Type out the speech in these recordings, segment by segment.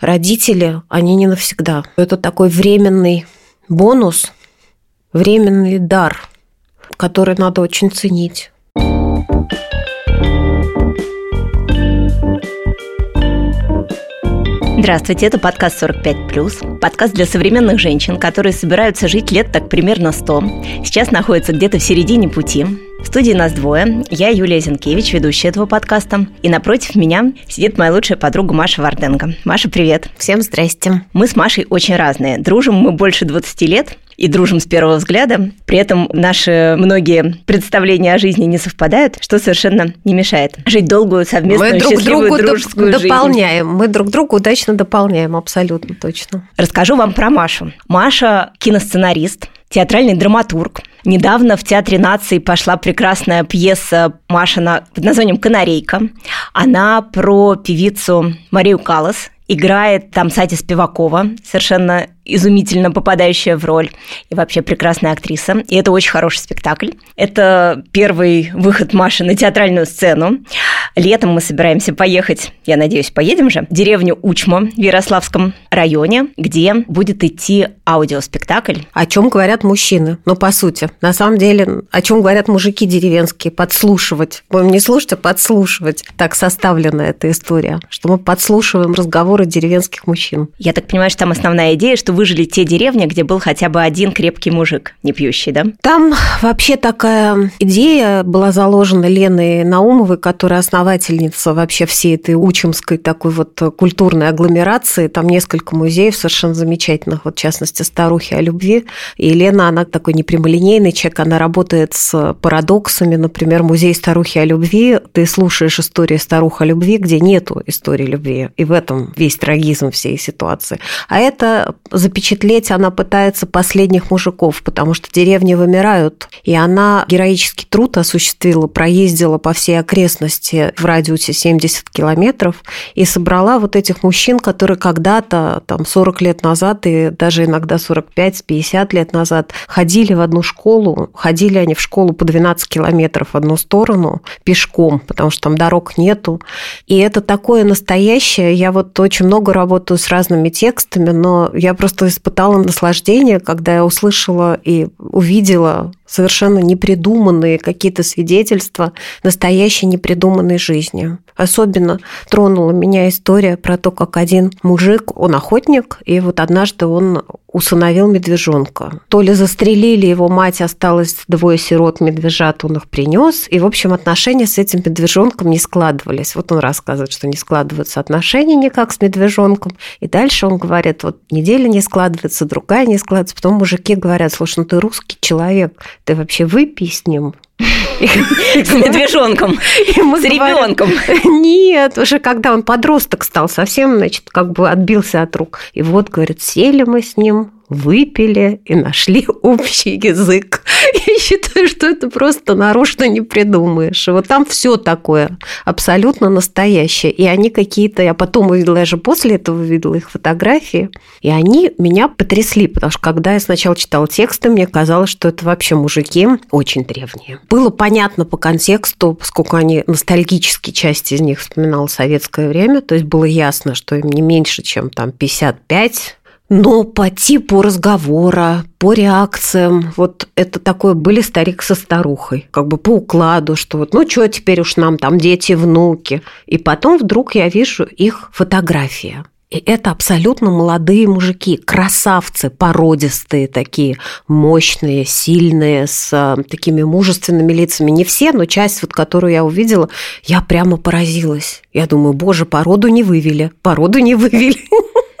родители, они не навсегда. Это такой временный бонус, временный дар, который надо очень ценить. Здравствуйте, это подкаст «45+,» подкаст для современных женщин, которые собираются жить лет так примерно 100, сейчас находятся где-то в середине пути. В студии нас двое. Я Юлия Зинкевич, ведущая этого подкаста. И напротив меня сидит моя лучшая подруга Маша Варденко. Маша, привет. Всем здрасте. Мы с Машей очень разные. Дружим мы больше 20 лет, и дружим с первого взгляда. При этом наши многие представления о жизни не совпадают, что совершенно не мешает жить долгую совместную мы друг счастливую другу дружескую доп- жизнь. дополняем. Мы друг друга удачно дополняем, абсолютно точно. Расскажу вам про Машу. Маша киносценарист, театральный драматург. Недавно в Театре нации пошла прекрасная пьеса Машина под названием «Канарейка». Она про певицу Марию Калас, играет там Сати Спивакова, совершенно изумительно попадающая в роль и вообще прекрасная актриса. И это очень хороший спектакль. Это первый выход Маши на театральную сцену. Летом мы собираемся поехать, я надеюсь, поедем же, в деревню Учма в Ярославском районе, где будет идти аудиоспектакль. О чем говорят мужчины? Ну, по сути. На самом деле, о чем говорят мужики деревенские? Подслушивать. Будем не слушать, а подслушивать. Так составлена эта история, что мы подслушиваем разговоры деревенских мужчин. Я так понимаю, что там основная идея, что выжили те деревни, где был хотя бы один крепкий мужик, не пьющий, да? Там вообще такая идея была заложена Леной Наумовой, которая основательница вообще всей этой учемской такой вот культурной агломерации. Там несколько музеев совершенно замечательных, вот в частности «Старухи о любви». И Лена, она такой непрямолинейный человек, она работает с парадоксами. Например, музей «Старухи о любви», ты слушаешь истории старух о любви, где нету истории любви. И в этом весь трагизм всей ситуации. А это запечатлеть она пытается последних мужиков, потому что деревни вымирают. И она героический труд осуществила, проездила по всей окрестности в радиусе 70 километров и собрала вот этих мужчин, которые когда-то, там, 40 лет назад и даже иногда 45-50 лет назад ходили в одну школу, ходили они в школу по 12 километров в одну сторону пешком, потому что там дорог нету. И это такое настоящее. Я вот очень много работаю с разными текстами, но я просто испытала наслаждение, когда я услышала и увидела совершенно непридуманные какие-то свидетельства настоящей непридуманной жизни. Особенно тронула меня история про то, как один мужик, он охотник, и вот однажды он усыновил медвежонка. То ли застрелили его мать, осталось двое сирот медвежат, он их принес, и, в общем, отношения с этим медвежонком не складывались. Вот он рассказывает, что не складываются отношения никак с медвежонком, и дальше он говорит, вот неделя не складывается, другая не складывается, потом мужики говорят, слушай, ну ты русский человек, ты вообще выпей с ним, С медвежонком, с ребенком. Нет, уже когда он подросток стал, совсем, значит, как бы отбился от рук. И вот, говорит, сели мы с ним, выпили и нашли общий язык. Я считаю, что это просто нарочно не придумаешь. Вот там все такое абсолютно настоящее. И они какие-то, я потом увидела, я же после этого увидела их фотографии, и они меня потрясли, потому что когда я сначала читала тексты, мне казалось, что это вообще мужики очень древние. Было понятно по контексту, поскольку они ностальгические части из них вспоминал советское время, то есть было ясно, что им не меньше, чем там 55 но по типу разговора, по реакциям, вот это такое были старик со старухой, как бы по укладу, что вот, ну что теперь уж нам там дети, внуки. И потом вдруг я вижу их фотографии. И это абсолютно молодые мужики, красавцы, породистые такие, мощные, сильные, с такими мужественными лицами. Не все, но часть, вот, которую я увидела, я прямо поразилась. Я думаю, боже, породу не вывели, породу не вывели.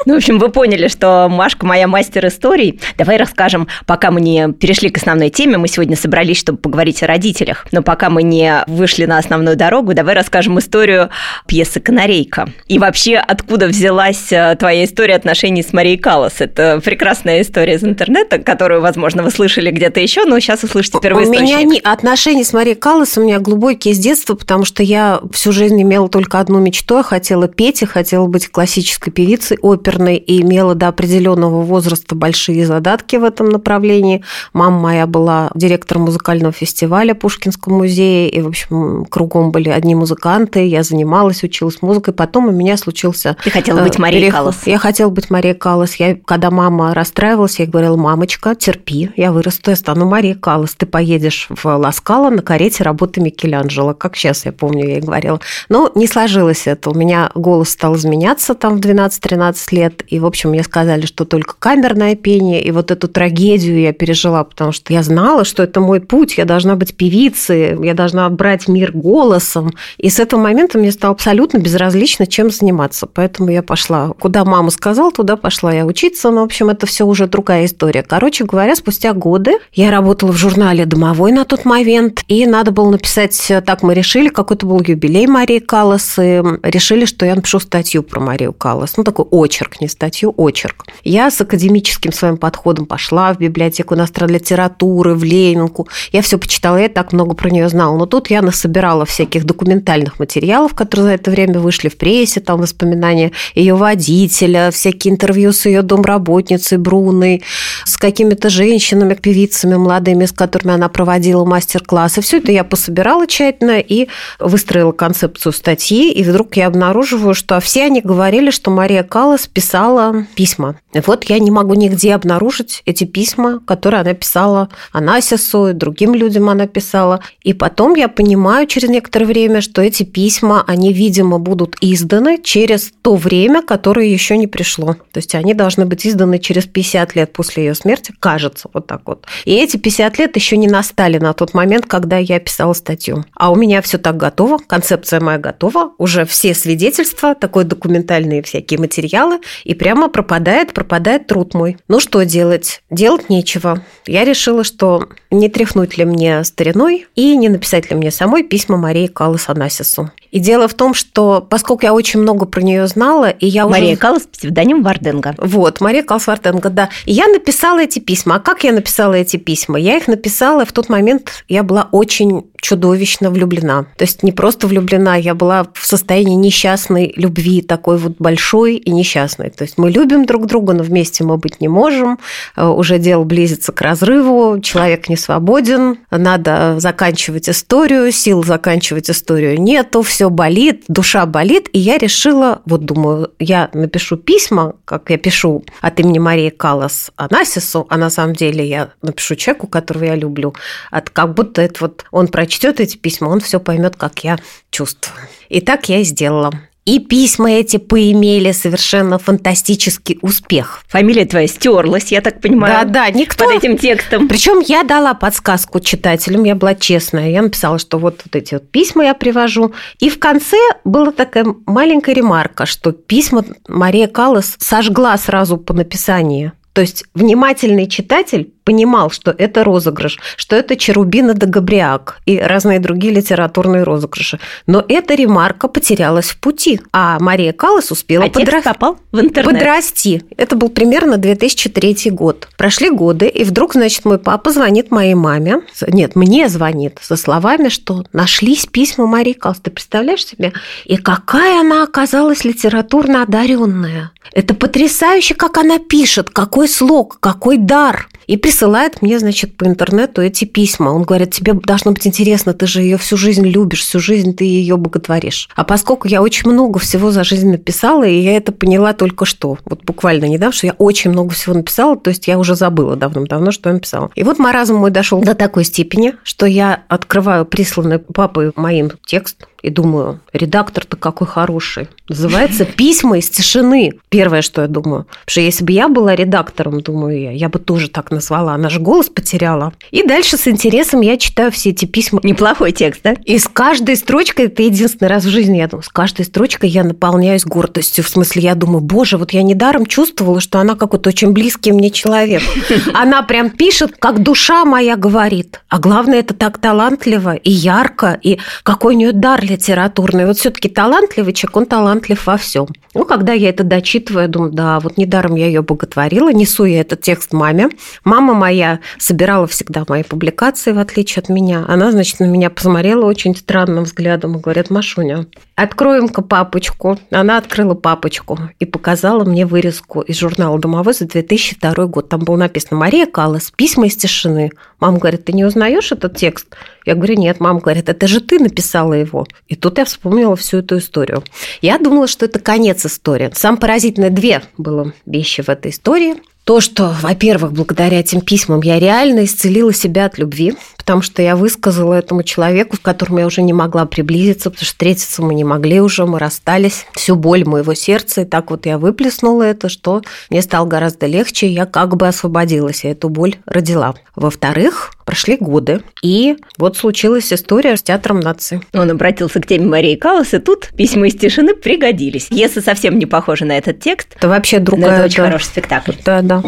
Ну, в общем, вы поняли, что Машка моя мастер историй. Давай расскажем, пока мы не перешли к основной теме, мы сегодня собрались, чтобы поговорить о родителях, но пока мы не вышли на основную дорогу, давай расскажем историю пьесы «Канарейка». И вообще, откуда взялась э, твоя история отношений с Марией Каллас? Это прекрасная история из интернета, которую, возможно, вы слышали где-то еще, но сейчас услышите первоисточник. У меня не... отношения с Марией Каллас у меня глубокие с детства, потому что я всю жизнь имела только одну мечту, я хотела петь, я хотела быть классической певицей, оперой оперной и имела до определенного возраста большие задатки в этом направлении. Мама моя была директором музыкального фестиваля Пушкинского музея, и, в общем, кругом были одни музыканты, я занималась, училась музыкой. Потом у меня случился... Ты хотела быть Марией переход. Каллас? Я хотела быть Марией Каллас. Я, когда мама расстраивалась, я ей говорила, мамочка, терпи, я вырасту, я стану Марией Каллас. Ты поедешь в Ласкало на карете работы Микеланджело. Как сейчас я помню, я ей говорила. Но не сложилось это. У меня голос стал изменяться там в 12-13 лет. И, в общем, мне сказали, что только камерное пение. И вот эту трагедию я пережила, потому что я знала, что это мой путь. Я должна быть певицей, я должна брать мир голосом. И с этого момента мне стало абсолютно безразлично, чем заниматься. Поэтому я пошла, куда мама сказала, туда пошла я учиться. Но, в общем, это все уже другая история. Короче говоря, спустя годы я работала в журнале «Домовой» на тот момент. И надо было написать, так мы решили, какой-то был юбилей Марии Каллас. И решили, что я напишу статью про Марию Каллас. Ну, такой очерк, не статью, очерк. Я с академическим своим подходом пошла в библиотеку иностранной литературы, в Ленинку. Я все почитала, я так много про нее знала. Но тут я насобирала всяких документальных материалов, которые за это время вышли в прессе, там воспоминания ее водителя, всякие интервью с ее домработницей Бруной, с какими-то женщинами, певицами молодыми, с которыми она проводила мастер-классы. Все это я пособирала тщательно и выстроила концепцию статьи, и вдруг я обнаруживаю, что все они говорили, что Мария Каллас писала письма. Вот я не могу нигде обнаружить эти письма, которые она писала Анасису и другим людям она писала. И потом я понимаю через некоторое время, что эти письма, они, видимо, будут изданы через то время, которое еще не пришло. То есть они должны быть изданы через 50 лет после ее смерти, кажется, вот так вот. И эти 50 лет еще не настали на тот момент, когда я писала статью. А у меня все так готово, концепция моя готова, уже все свидетельства, такой документальные всякие материалы, и прямо пропадает, пропадает труд мой. Ну что делать? Делать нечего. Я решила, что не тряхнуть ли мне стариной и не написать ли мне самой письма Марии Каллас Анасису. И дело в том, что поскольку я очень много про нее знала, и я Мария уже... Каллас, псевдоним Варденга. Вот, Мария Каллас Варденга, да. И я написала эти письма. А как я написала эти письма? Я их написала, в тот момент я была очень чудовищно влюблена. То есть не просто влюблена, я была в состоянии несчастной любви, такой вот большой и несчастной. То есть мы любим друг друга, но вместе мы быть не можем. Э, Уже дело близится к разрыву, человек не свободен, надо заканчивать историю, сил заканчивать историю нету, все болит, душа болит. И я решила, вот думаю, я напишу письма, как я пишу от имени Марии Каллас Анасису, а на самом деле я напишу человеку, которого я люблю, от как будто это вот он прочтет эти письма, он все поймет, как я чувствую. И так я и сделала. И письма эти поимели совершенно фантастический успех. Фамилия твоя стерлась, я так понимаю. Да, да, никто... Под этим текстом. Причем я дала подсказку читателям, я была честная. Я написала, что вот, вот эти вот письма я привожу. И в конце была такая маленькая ремарка, что письма Мария Каллас сожгла сразу по написанию. То есть внимательный читатель понимал, что это розыгрыш, что это Черубина да Габриак и разные другие литературные розыгрыши. Но эта ремарка потерялась в пути, а Мария Каллас успела а подра... попал в интернет. подрасти. Это был примерно 2003 год. Прошли годы, и вдруг, значит, мой папа звонит моей маме. Нет, мне звонит со словами, что нашлись письма Марии Каллас. Ты представляешь себе? И какая она оказалась литературно одаренная. Это потрясающе, как она пишет, какой слог, какой дар. И присылает мне, значит, по интернету эти письма. Он говорит, тебе должно быть интересно, ты же ее всю жизнь любишь, всю жизнь ты ее боготворишь. А поскольку я очень много всего за жизнь написала, и я это поняла только что, вот буквально недавно, что я очень много всего написала, то есть я уже забыла давным-давно, что я написала. И вот маразм мой дошел до такой степени, что я открываю присланный папой моим текст, и думаю, редактор-то какой хороший. Называется «Письма из тишины». Первое, что я думаю. Потому что если бы я была редактором, думаю я, я бы тоже так назвала. Она же голос потеряла. И дальше с интересом я читаю все эти письма. Неплохой текст, да? И с каждой строчкой, это единственный раз в жизни, я думаю, с каждой строчкой я наполняюсь гордостью. В смысле, я думаю, боже, вот я недаром чувствовала, что она какой-то очень близкий мне человек. Она прям пишет, как душа моя говорит. А главное, это так талантливо и ярко, и какой у нее дар литературный. Вот все-таки талантливый человек, он талантлив во всем. Ну, когда я это дочитываю, я думаю, да, вот недаром я ее боготворила, несу я этот текст маме. Мама моя собирала всегда мои публикации, в отличие от меня. Она, значит, на меня посмотрела очень странным взглядом и говорит, Машуня, откроем-ка папочку. Она открыла папочку и показала мне вырезку из журнала «Домовой» за 2002 год. Там было написано «Мария Каллас. Письма из тишины». Мама говорит, ты не узнаешь этот текст? Я говорю, нет. Мама говорит, это же ты написала его. И тут я вспомнила всю эту историю. Я думала, что это конец истории. Сам поразительное две было вещи в этой истории. То, что, во-первых, благодаря этим письмам я реально исцелила себя от любви, потому что я высказала этому человеку, в котором я уже не могла приблизиться, потому что встретиться мы не могли уже, мы расстались. Всю боль моего сердца, и так вот я выплеснула это, что мне стало гораздо легче, я как бы освободилась, я эту боль родила. Во-вторых, прошли годы, и вот случилась история с театром нации. Он обратился к теме Марии Каллас, и тут письма из тишины пригодились. Если совсем не похоже на этот текст, это вообще другая... это очень да. хороший спектакль. Да, да.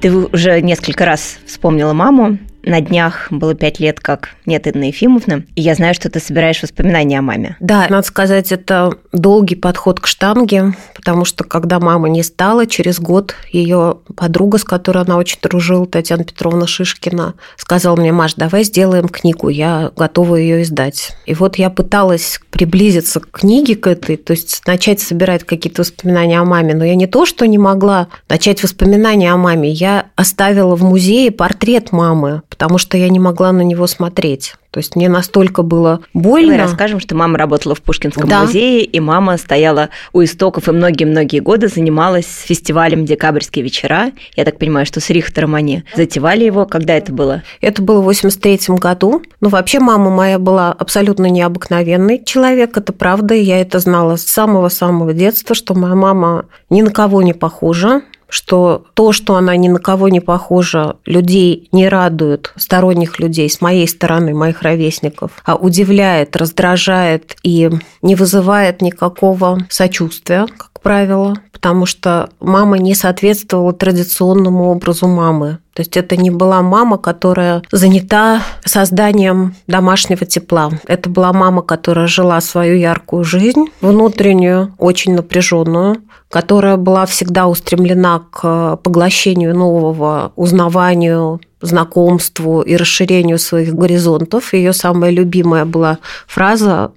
Ты уже несколько раз вспомнила маму. На днях было пять лет, как нет Инны Ефимовны, и я знаю, что ты собираешь воспоминания о маме. Да, надо сказать, это долгий подход к штанге, потому что когда мама не стала, через год ее подруга, с которой она очень дружила, Татьяна Петровна Шишкина, сказала мне, Маш, давай сделаем книгу, я готова ее издать. И вот я пыталась приблизиться к книге к этой, то есть начать собирать какие-то воспоминания о маме, но я не то, что не могла начать воспоминания о маме, я оставила в музее портрет мамы, потому что я не могла на него смотреть. То есть мне настолько было больно. Мы расскажем, что мама работала в Пушкинском да. музее, и мама стояла у истоков и многие-многие годы занималась фестивалем «Декабрьские вечера». Я так понимаю, что с Рихтером они затевали его. Когда это было? Это было в 83 году. Ну, вообще, мама моя была абсолютно необыкновенный человек, это правда. Я это знала с самого-самого детства, что моя мама ни на кого не похожа что то, что она ни на кого не похожа, людей не радует, сторонних людей, с моей стороны, моих ровесников, а удивляет, раздражает и не вызывает никакого сочувствия, как правило, потому что мама не соответствовала традиционному образу мамы. То есть это не была мама, которая занята созданием домашнего тепла. Это была мама, которая жила свою яркую жизнь, внутреннюю, очень напряженную, которая была всегда устремлена к поглощению нового, узнаванию, знакомству и расширению своих горизонтов. Ее самая любимая была фраза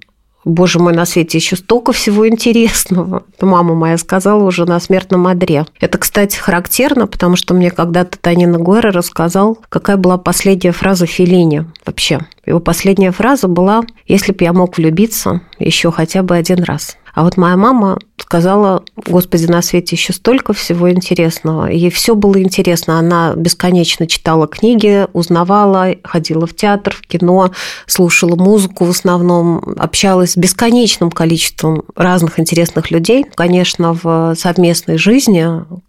Боже мой, на свете еще столько всего интересного. Мама моя сказала уже на смертном одре. Это, кстати, характерно, потому что мне когда-то Танина Гуэра рассказал, какая была последняя фраза Филини вообще. Его последняя фраза была «Если бы я мог влюбиться еще хотя бы один раз». А вот моя мама сказала, Господи, на свете еще столько всего интересного. Ей все было интересно. Она бесконечно читала книги, узнавала, ходила в театр, в кино, слушала музыку в основном, общалась с бесконечным количеством разных интересных людей. Конечно, в совместной жизни,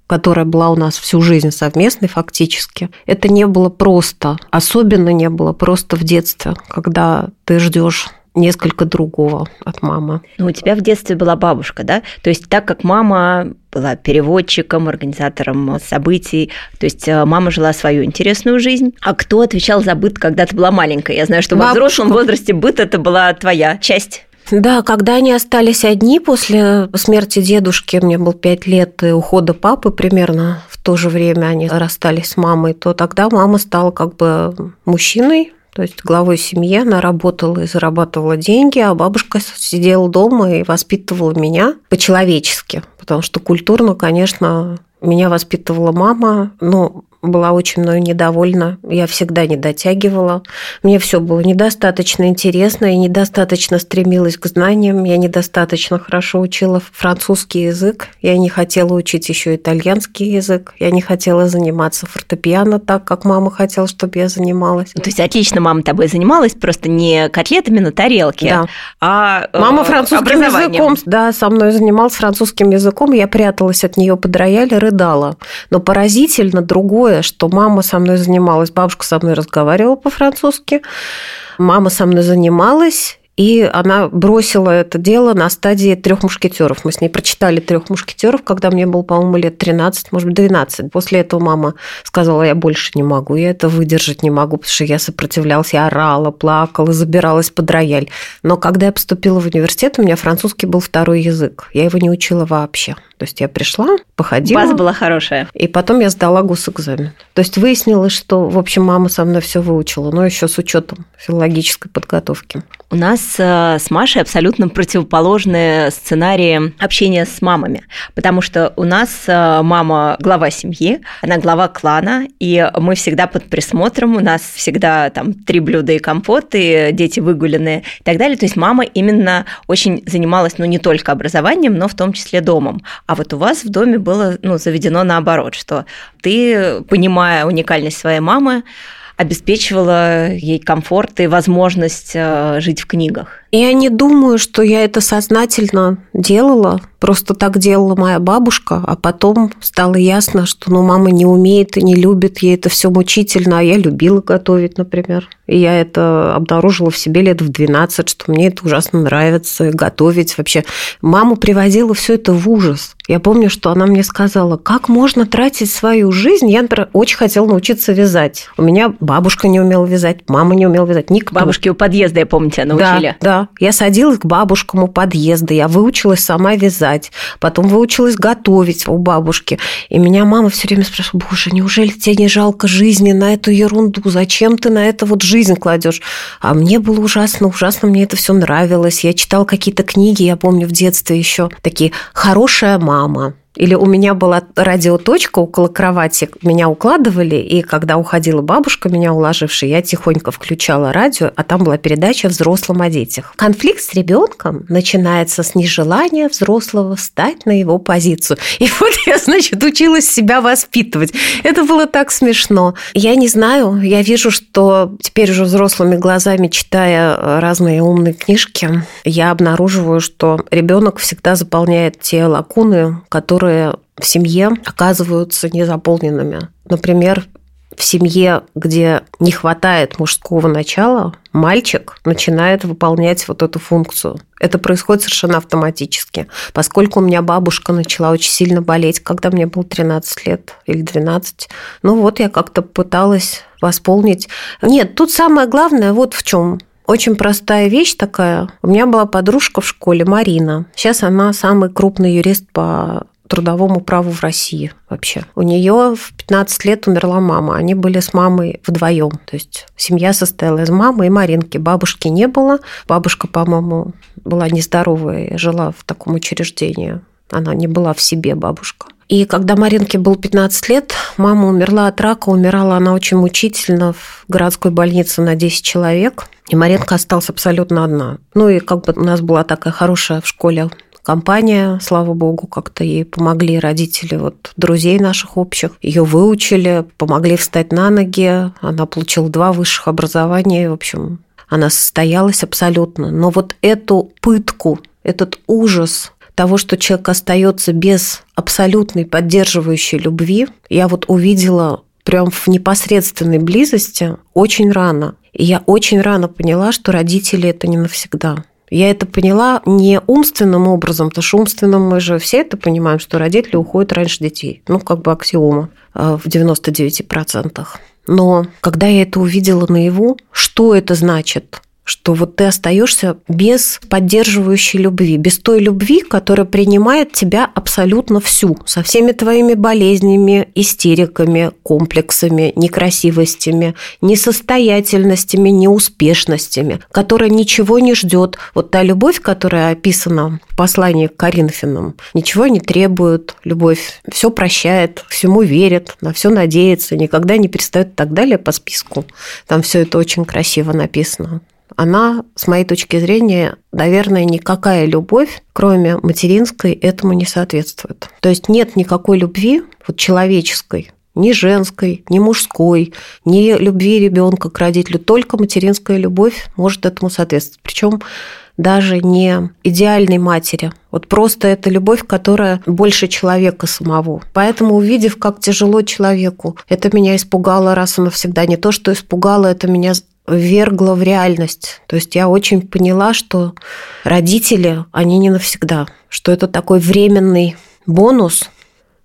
которая была у нас всю жизнь совместной фактически, это не было просто. Особенно не было просто в детстве, когда ты ждешь несколько другого от мамы. Ну, у тебя в детстве была бабушка, да? То есть так как мама была переводчиком, организатором событий. То есть э, мама жила свою интересную жизнь. А кто отвечал за быт, когда ты была маленькая? Я знаю, что Бабушка. во взрослом возрасте быт это была твоя часть. Да, когда они остались одни после смерти дедушки, мне был пять лет, и ухода папы примерно в то же время они расстались с мамой, то тогда мама стала как бы мужчиной, то есть главой семьи. Она работала и зарабатывала деньги, а бабушка сидела дома и воспитывала меня по-человечески, потому что культурно, конечно, меня воспитывала мама, но была очень мною недовольна. Я всегда не дотягивала. Мне все было недостаточно интересно, я недостаточно стремилась к знаниям, я недостаточно хорошо учила французский язык, я не хотела учить еще итальянский язык, я не хотела заниматься фортепиано так, как мама хотела, чтобы я занималась. То есть отлично мама тобой занималась, просто не котлетами на тарелке, да. а э, Мама французским языком, да, со мной занималась французским языком, я пряталась от нее под рояль и рыдала. Но поразительно другое другое, что мама со мной занималась, бабушка со мной разговаривала по-французски, мама со мной занималась, И она бросила это дело на стадии трех мушкетеров. Мы с ней прочитали трех мушкетеров, когда мне было, по-моему, лет 13, может быть, 12. После этого мама сказала, я больше не могу, я это выдержать не могу, потому что я сопротивлялась, я орала, плакала, забиралась под рояль. Но когда я поступила в университет, у меня французский был второй язык. Я его не учила вообще. То есть я пришла, походила. База была хорошая. И потом я сдала госэкзамен. То есть выяснилось, что, в общем, мама со мной все выучила, но еще с учетом филологической подготовки. У нас э, с Машей абсолютно противоположные сценарии общения с мамами, потому что у нас э, мама глава семьи, она глава клана, и мы всегда под присмотром, у нас всегда там три блюда и компот, и дети выгуленные и так далее. То есть мама именно очень занималась, ну, не только образованием, но в том числе домом. А вот у вас в доме было ну, заведено наоборот, что ты, понимая уникальность своей мамы, обеспечивала ей комфорт и возможность э, жить в книгах. Я не думаю, что я это сознательно делала. Просто так делала моя бабушка, а потом стало ясно, что ну, мама не умеет и не любит, ей это все мучительно, а я любила готовить, например. И я это обнаружила в себе лет в 12, что мне это ужасно нравится, готовить вообще. Маму приводила все это в ужас. Я помню, что она мне сказала, как можно тратить свою жизнь. Я, например, очень хотела научиться вязать. У меня бабушка не умела вязать, мама не умела вязать, никто. Бабушки у подъезда, я помню, тебя научили. Да, да. Я садилась к бабушкам у подъезда, я выучилась сама вязать, потом выучилась готовить у бабушки. И меня мама все время спрашивала, боже, неужели тебе не жалко жизни на эту ерунду? Зачем ты на это вот жизнь кладешь? А мне было ужасно, ужасно мне это все нравилось. Я читала какие-то книги, я помню в детстве еще такие «Хорошая мама», или у меня была радиоточка около кровати, меня укладывали, и когда уходила бабушка, меня уложившая, я тихонько включала радио, а там была передача «Взрослым о детях». Конфликт с ребенком начинается с нежелания взрослого встать на его позицию. И вот я, значит, училась себя воспитывать. Это было так смешно. Я не знаю, я вижу, что теперь уже взрослыми глазами, читая разные умные книжки, я обнаруживаю, что ребенок всегда заполняет те лакуны, которые которые в семье оказываются незаполненными. Например, в семье, где не хватает мужского начала, мальчик начинает выполнять вот эту функцию. Это происходит совершенно автоматически. Поскольку у меня бабушка начала очень сильно болеть, когда мне было 13 лет или 12, ну вот я как-то пыталась восполнить. Нет, тут самое главное вот в чем. Очень простая вещь такая. У меня была подружка в школе, Марина. Сейчас она самый крупный юрист по трудовому праву в России вообще. У нее в 15 лет умерла мама. Они были с мамой вдвоем. То есть семья состояла из мамы и Маринки. Бабушки не было. Бабушка, по-моему, была нездоровая, жила в таком учреждении. Она не была в себе бабушка. И когда Маринке было 15 лет, мама умерла от рака. Умирала она очень мучительно в городской больнице на 10 человек. И Маринка осталась абсолютно одна. Ну и как бы у нас была такая хорошая в школе компания, слава богу, как-то ей помогли родители вот друзей наших общих. Ее выучили, помогли встать на ноги. Она получила два высших образования. В общем, она состоялась абсолютно. Но вот эту пытку, этот ужас того, что человек остается без абсолютной поддерживающей любви, я вот увидела прям в непосредственной близости очень рано. И я очень рано поняла, что родители это не навсегда. Я это поняла не умственным образом, потому что умственным мы же все это понимаем, что родители уходят раньше детей. Ну, как бы аксиома э, в 99%. Но когда я это увидела наяву, что это значит? Что вот ты остаешься без поддерживающей любви, без той любви, которая принимает тебя абсолютно всю, со всеми твоими болезнями, истериками, комплексами, некрасивостями, несостоятельностями, неуспешностями, которая ничего не ждет. Вот та любовь, которая описана в послании к Коринфянам, ничего не требует, любовь все прощает, всему верит, на все надеется, никогда не перестает и так далее по списку. Там все это очень красиво написано она, с моей точки зрения, наверное, никакая любовь, кроме материнской, этому не соответствует. То есть нет никакой любви вот человеческой, ни женской, ни мужской, ни любви ребенка к родителю, только материнская любовь может этому соответствовать. Причем даже не идеальной матери. Вот просто это любовь, которая больше человека самого. Поэтому, увидев, как тяжело человеку, это меня испугало раз и навсегда. Не то, что испугало, это меня вергла в реальность. То есть я очень поняла, что родители, они не навсегда, что это такой временный бонус,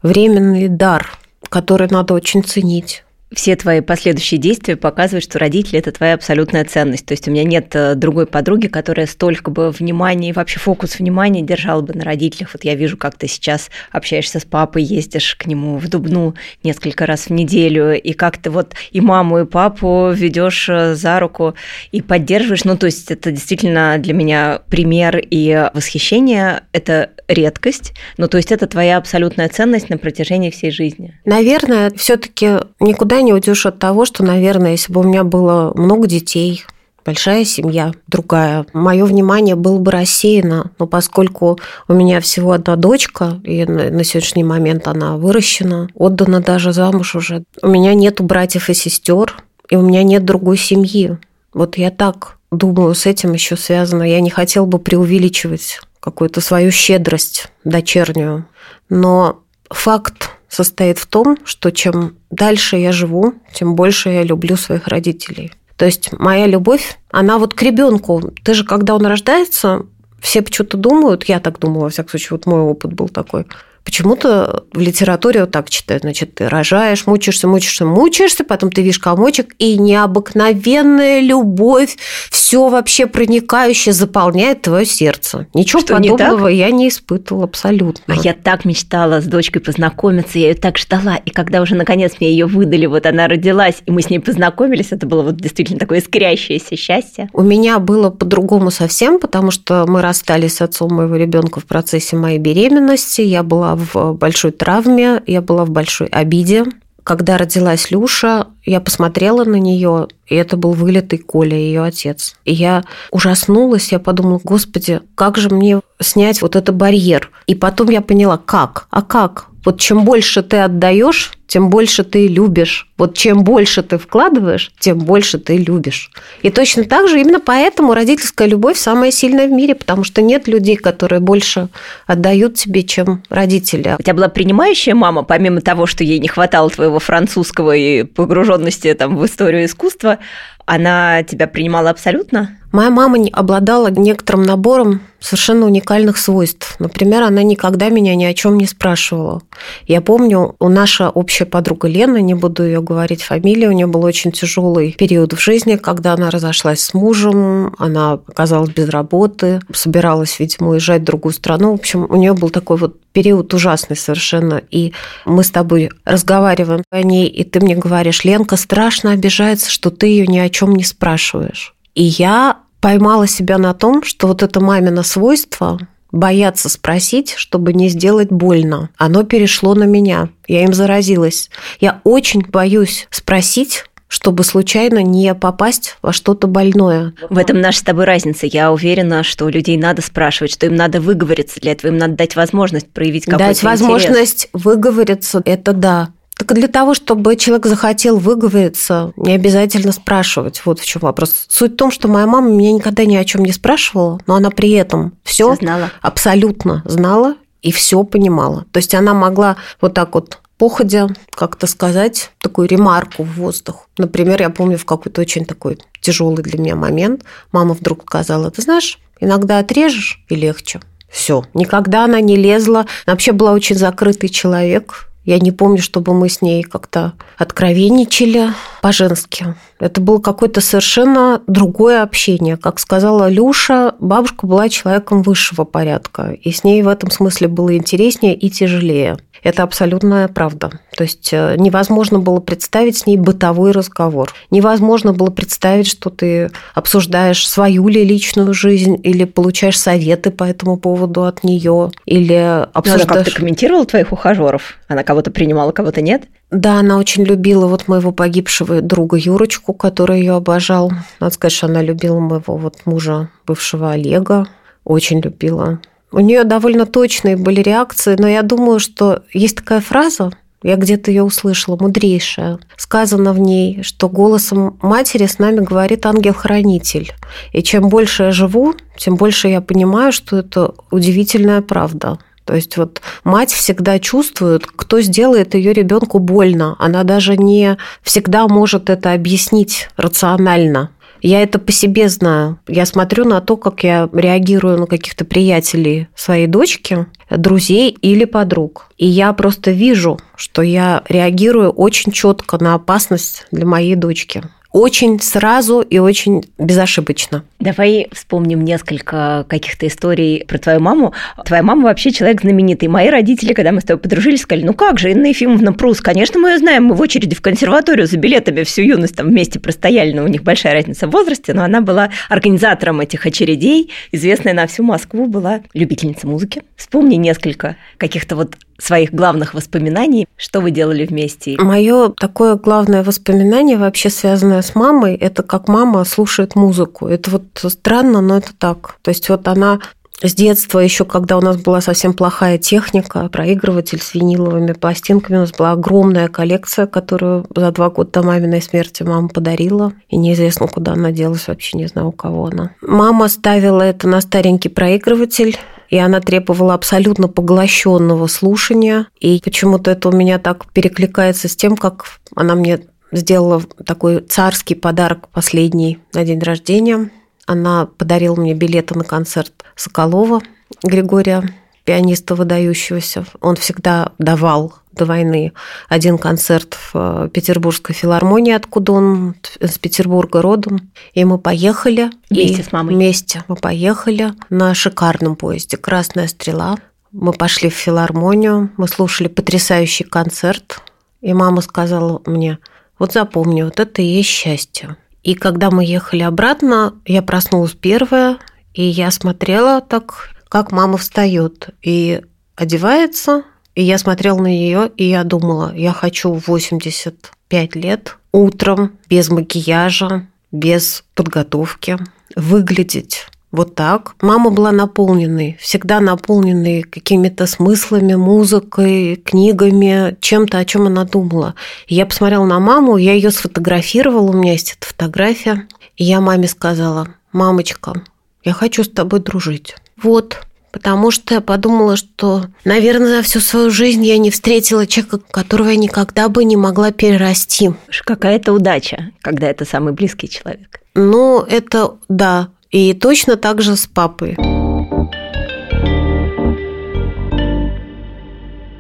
временный дар, который надо очень ценить все твои последующие действия показывают, что родители – это твоя абсолютная ценность. То есть у меня нет э, другой подруги, которая столько бы внимания и вообще фокус внимания держала бы на родителях. Вот я вижу, как ты сейчас общаешься с папой, ездишь к нему в Дубну несколько раз в неделю, и как ты вот и маму, и папу ведешь э, за руку и поддерживаешь. Ну, то есть это действительно для меня пример и восхищение. Это редкость, ну, то есть это твоя абсолютная ценность на протяжении всей жизни. Наверное, все таки никуда не уйдешь от того, что, наверное, если бы у меня было много детей, большая семья, другая, мое внимание было бы рассеяно, но поскольку у меня всего одна дочка, и на сегодняшний момент она выращена, отдана даже замуж уже, у меня нет братьев и сестер, и у меня нет другой семьи. Вот я так думаю, с этим еще связано. Я не хотела бы преувеличивать какую-то свою щедрость дочернюю. Но факт состоит в том, что чем дальше я живу, тем больше я люблю своих родителей. То есть моя любовь, она вот к ребенку. Ты же, когда он рождается, все почему-то думают, я так думала, во всяком случае, вот мой опыт был такой – Почему-то в литературе вот так читают. Значит, ты рожаешь, мучаешься, мучаешься, мучаешься, потом ты видишь комочек, и необыкновенная любовь, все вообще проникающее заполняет твое сердце. Ничего Что, подобного не я не испытывала абсолютно. А я так мечтала с дочкой познакомиться, я ее так ждала. И когда уже наконец мне ее выдали, вот она родилась, и мы с ней познакомились, это было вот действительно такое искрящееся счастье. У меня было по-другому совсем, потому что мы расстались с отцом моего ребенка в процессе моей беременности. Я была в большой травме, я была в большой обиде. Когда родилась Люша, я посмотрела на нее, и это был вылитый Коля, ее отец. И я ужаснулась, я подумала, господи, как же мне снять вот этот барьер? И потом я поняла, как? А как? Вот чем больше ты отдаешь, тем больше ты любишь. Вот чем больше ты вкладываешь, тем больше ты любишь. И точно так же именно поэтому родительская любовь самая сильная в мире, потому что нет людей, которые больше отдают тебе, чем родители. У тебя была принимающая мама, помимо того, что ей не хватало твоего французского и погруженности там в историю искусства, она тебя принимала абсолютно? Моя мама обладала некоторым набором совершенно уникальных свойств. Например, она никогда меня ни о чем не спрашивала. Я помню, у наша общая подруга Лена, не буду ее говорить фамилию, у нее был очень тяжелый период в жизни, когда она разошлась с мужем, она оказалась без работы, собиралась, видимо, уезжать в другую страну. В общем, у нее был такой вот период ужасный совершенно. И мы с тобой разговариваем о ней, и ты мне говоришь, Ленка страшно обижается, что ты ее ни о чем не спрашиваешь. И я поймала себя на том, что вот это мамино свойство бояться спросить, чтобы не сделать больно. Оно перешло на меня. Я им заразилась. Я очень боюсь спросить, чтобы случайно не попасть во что-то больное. В этом наша с тобой разница. Я уверена, что людей надо спрашивать, что им надо выговориться для этого, им надо дать возможность проявить какой-то Дать возможность выговориться, это да. Так для того, чтобы человек захотел выговориться, не обязательно спрашивать. Вот в чем вопрос. Суть в том, что моя мама меня никогда ни о чем не спрашивала, но она при этом все знала. абсолютно знала и все понимала. То есть она могла вот так вот походя как-то сказать такую ремарку в воздух. Например, я помню в какой-то очень такой тяжелый для меня момент мама вдруг сказала, ты знаешь, иногда отрежешь и легче. Все. Никогда она не лезла. Она вообще была очень закрытый человек. Я не помню, чтобы мы с ней как-то откровенничали по-женски. Это было какое-то совершенно другое общение. Как сказала Люша, бабушка была человеком высшего порядка, и с ней в этом смысле было интереснее и тяжелее. Это абсолютная правда. То есть э, невозможно было представить с ней бытовой разговор. Невозможно было представить, что ты обсуждаешь свою ли личную жизнь или получаешь советы по этому поводу от нее, или обсуждаешь... Ну, она как-то комментировала твоих ухажеров? Она кого-то принимала, кого-то нет? Да, она очень любила вот моего погибшего друга Юрочку, который ее обожал. Надо сказать, что она любила моего вот мужа, бывшего Олега, очень любила. У нее довольно точные были реакции, но я думаю, что есть такая фраза, я где-то ее услышала, мудрейшая. Сказано в ней, что голосом матери с нами говорит ангел-хранитель. И чем больше я живу, тем больше я понимаю, что это удивительная правда. То есть вот мать всегда чувствует, кто сделает ее ребенку больно. Она даже не всегда может это объяснить рационально. Я это по себе знаю. Я смотрю на то, как я реагирую на каких-то приятелей своей дочки, друзей или подруг. И я просто вижу, что я реагирую очень четко на опасность для моей дочки очень сразу и очень безошибочно. Давай вспомним несколько каких-то историй про твою маму. Твоя мама вообще человек знаменитый. Мои родители, когда мы с тобой подружились, сказали, ну как же, Инна Ефимовна Прус, конечно, мы ее знаем, мы в очереди в консерваторию за билетами всю юность там вместе простояли, но у них большая разница в возрасте, но она была организатором этих очередей, известная на всю Москву была любительница музыки. Вспомни несколько каких-то вот своих главных воспоминаний, что вы делали вместе? Мое такое главное воспоминание, вообще связанное с мамой, это как мама слушает музыку. Это вот странно, но это так. То есть вот она с детства, еще когда у нас была совсем плохая техника, проигрыватель с виниловыми пластинками, у нас была огромная коллекция, которую за два года до маминой смерти мама подарила. И неизвестно, куда она делась, вообще не знаю, у кого она. Мама ставила это на старенький проигрыватель, и она требовала абсолютно поглощенного слушания. И почему-то это у меня так перекликается с тем, как она мне сделала такой царский подарок последний на день рождения. Она подарила мне билеты на концерт Соколова Григория, пианиста выдающегося. Он всегда давал до войны один концерт в э, Петербургской филармонии, откуда он из Петербурга родом. И мы поехали. Вместе и с мамой? Вместе. Мы поехали на шикарном поезде «Красная стрела». Мы пошли в филармонию, мы слушали потрясающий концерт. И мама сказала мне, вот запомни, вот это и есть счастье. И когда мы ехали обратно, я проснулась первая, и я смотрела так, как мама встает и одевается, и я смотрела на нее, и я думала, я хочу в 85 лет утром, без макияжа, без подготовки, выглядеть вот так. Мама была наполненной, всегда наполненной какими-то смыслами, музыкой, книгами, чем-то, о чем она думала. И я посмотрела на маму, я ее сфотографировала, у меня есть эта фотография. И я маме сказала, мамочка, я хочу с тобой дружить. Вот, потому что я подумала, что, наверное, за всю свою жизнь я не встретила человека, которого я никогда бы не могла перерасти. Какая-то удача, когда это самый близкий человек. Ну, это да. И точно так же с папой.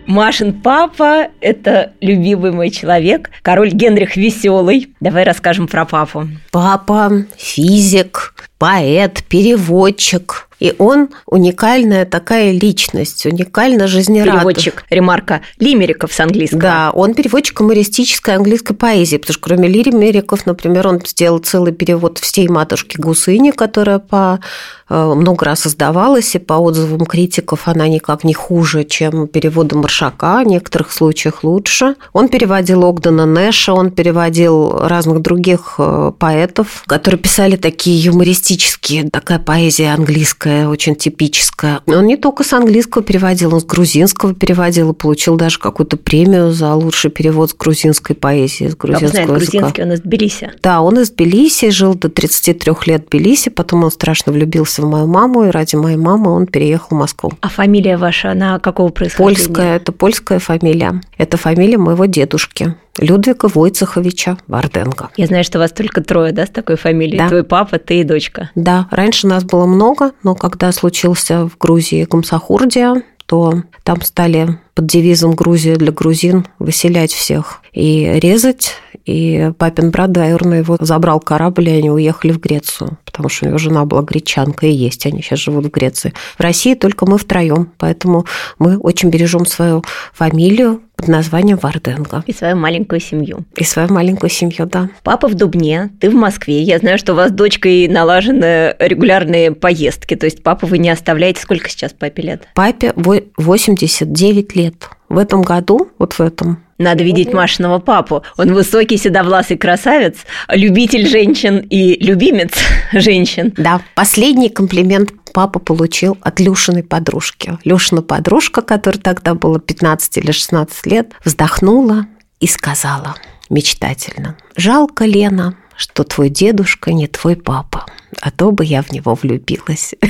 Машин папа – это любимый мой человек, король Генрих Веселый. Давай расскажем про папу. Папа – физик, поэт, переводчик, и он уникальная такая личность, уникально жизнерадостный. Переводчик, ремарка, лимериков с английского. Да, он переводчик юмористической английской поэзии, потому что кроме лимериков, например, он сделал целый перевод всей матушки Гусыни, которая по э, много раз издавалась, и по отзывам критиков она никак не хуже, чем переводы Маршака, в некоторых случаях лучше. Он переводил Огдена Нэша, он переводил разных других э, поэтов, которые писали такие юмористические, такая поэзия английская, такая очень типическая. Он не только с английского переводил, он с грузинского переводил и получил даже какую-то премию за лучший перевод с грузинской поэзии, с грузинского знает, языка. грузинский, он из Тбилиси. Да, он из Тбилиси, жил до 33 лет в Тбилиси, потом он страшно влюбился в мою маму, и ради моей мамы он переехал в Москву. А фамилия ваша, она какого происхождения? Польская, это польская фамилия. Это фамилия моего дедушки. Людвига Войцеховича Варденко. Я знаю, что вас только трое, да, с такой фамилией? Да. Твой папа, ты и дочка. Да, раньше нас было много, но когда случился в Грузии Комсохурдия, то там стали под девизом «Грузия для грузин» выселять всех и резать. И папин брат двоюродный его забрал корабль, и они уехали в Грецию, потому что у него жена была гречанка, и есть они сейчас живут в Греции. В России только мы втроем, поэтому мы очень бережем свою фамилию, под названием Варденко. И свою маленькую семью. И свою маленькую семью, да. Папа в Дубне, ты в Москве. Я знаю, что у вас с дочкой налажены регулярные поездки. То есть папу вы не оставляете. Сколько сейчас папе лет? Папе 89 лет. В этом году, вот в этом, надо видеть Машиного папу. Он высокий, седовласый красавец, любитель женщин и любимец женщин. Да, последний комплимент папа получил от Люшиной подружки. Люшина подружка, которой тогда было 15 или 16 лет, вздохнула и сказала мечтательно, «Жалко, Лена, что твой дедушка не твой папа, а то бы я в него влюбилась».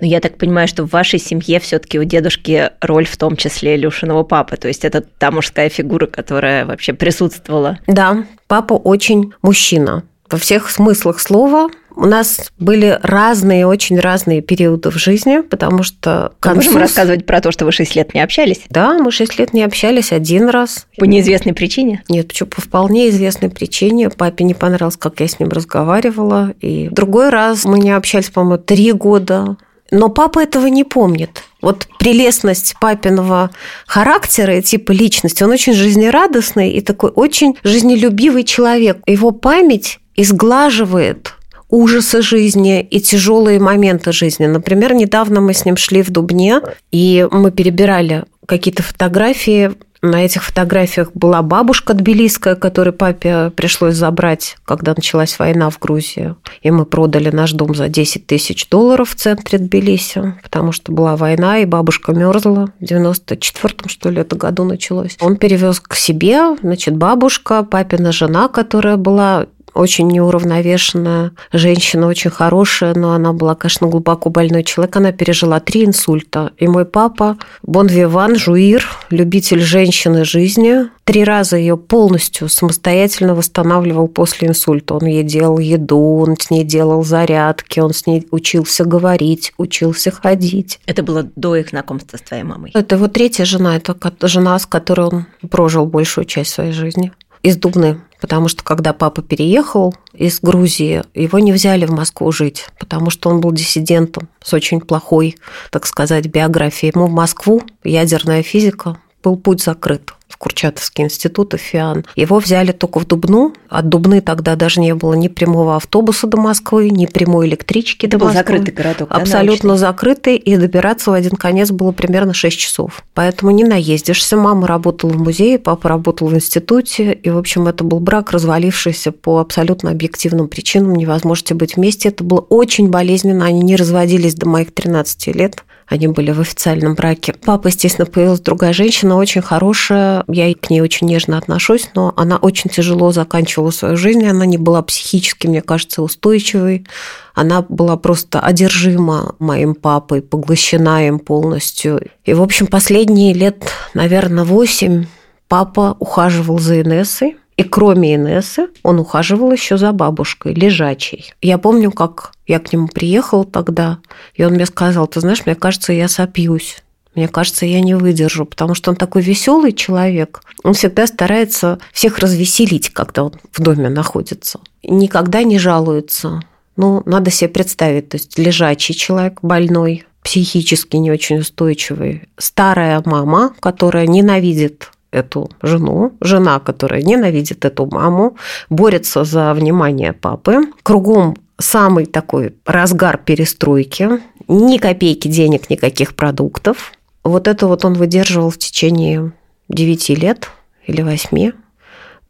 Но я так понимаю, что в вашей семье все-таки у дедушки роль в том числе Илюшиного папы. То есть это та мужская фигура, которая вообще присутствовала. Да, папа очень мужчина. во всех смыслах слова. У нас были разные, очень разные периоды в жизни, потому что... Концу... Можем рассказывать про то, что вы 6 лет не общались? Да, мы 6 лет не общались один раз. По неизвестной причине? Нет, почему по вполне известной причине. Папе не понравилось, как я с ним разговаривала. И в другой раз мы не общались, по-моему, три года. Но папа этого не помнит. Вот прелестность папиного характера и типа личности, он очень жизнерадостный и такой очень жизнелюбивый человек. Его память изглаживает ужасы жизни и тяжелые моменты жизни. Например, недавно мы с ним шли в Дубне, и мы перебирали какие-то фотографии на этих фотографиях была бабушка тбилисская, которой папе пришлось забрать, когда началась война в Грузии. И мы продали наш дом за 10 тысяч долларов в центре Тбилиси, потому что была война, и бабушка мерзла. В 94-м, что ли, это году началось. Он перевез к себе, значит, бабушка, папина жена, которая была очень неуравновешенная женщина, очень хорошая, но она была, конечно, глубоко больной человек. Она пережила три инсульта. И мой папа, Бон Виван, жуир, любитель женщины жизни, три раза ее полностью самостоятельно восстанавливал после инсульта. Он ей делал еду, он с ней делал зарядки, он с ней учился говорить, учился ходить. Это было до их знакомства с твоей мамой? Это его третья жена, это жена, с которой он прожил большую часть своей жизни из Дубны, потому что когда папа переехал из Грузии, его не взяли в Москву жить, потому что он был диссидентом с очень плохой, так сказать, биографией. Ему в Москву ядерная физика был путь закрыт в Курчатовский институт и ФИАН. Его взяли только в Дубну. От Дубны тогда даже не было ни прямого автобуса до Москвы, ни прямой электрички Это до Москвы. закрытый городок, да, Абсолютно научный? закрытый, и добираться в один конец было примерно 6 часов. Поэтому не наездишься. Мама работала в музее, папа работал в институте, и, в общем, это был брак, развалившийся по абсолютно объективным причинам. Не возможности быть вместе. Это было очень болезненно. Они не разводились до моих 13 лет. Они были в официальном браке. Папа, естественно, появилась другая женщина, очень хорошая. Я к ней очень нежно отношусь, но она очень тяжело заканчивала свою жизнь. Она не была психически, мне кажется, устойчивой. Она была просто одержима моим папой, поглощена им полностью. И, в общем, последние лет, наверное, восемь папа ухаживал за Инессой. И кроме Инессы, он ухаживал еще за бабушкой, лежачей. Я помню, как я к нему приехала тогда, и он мне сказал, ты знаешь, мне кажется, я сопьюсь. Мне кажется, я не выдержу, потому что он такой веселый человек. Он всегда старается всех развеселить, когда он в доме находится. Никогда не жалуется. Ну, надо себе представить, то есть лежачий человек, больной, психически не очень устойчивый, старая мама, которая ненавидит эту жену, жена, которая ненавидит эту маму, борется за внимание папы. Кругом самый такой разгар перестройки, ни копейки денег, никаких продуктов. Вот это вот он выдерживал в течение 9 лет или 8.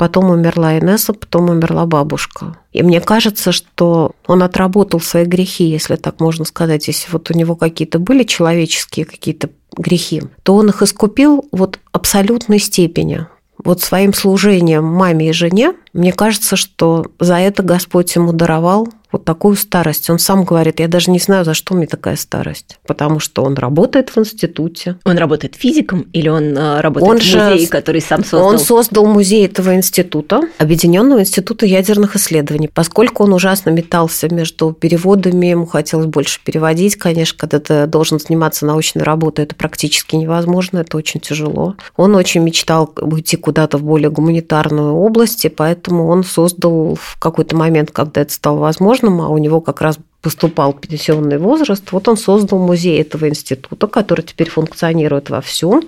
Потом умерла Инесса, потом умерла бабушка. И мне кажется, что он отработал свои грехи, если так можно сказать. Если вот у него какие-то были человеческие какие-то грехи, то он их искупил вот абсолютной степени. Вот своим служением маме и жене, мне кажется, что за это Господь ему даровал вот такую старость. Он сам говорит, я даже не знаю, за что мне такая старость. Потому что он работает в институте. Он работает физиком или он э, работает он в музее, же, который сам создал? Он создал музей этого института, Объединенного института ядерных исследований. Поскольку он ужасно метался между переводами, ему хотелось больше переводить, конечно, когда ты должен заниматься научной работой, это практически невозможно, это очень тяжело. Он очень мечтал уйти куда-то в более гуманитарную область, и поэтому он создал в какой-то момент, когда это стало возможно, а у него как раз поступал пенсионный возраст, вот он создал музей этого института, который теперь функционирует во всем.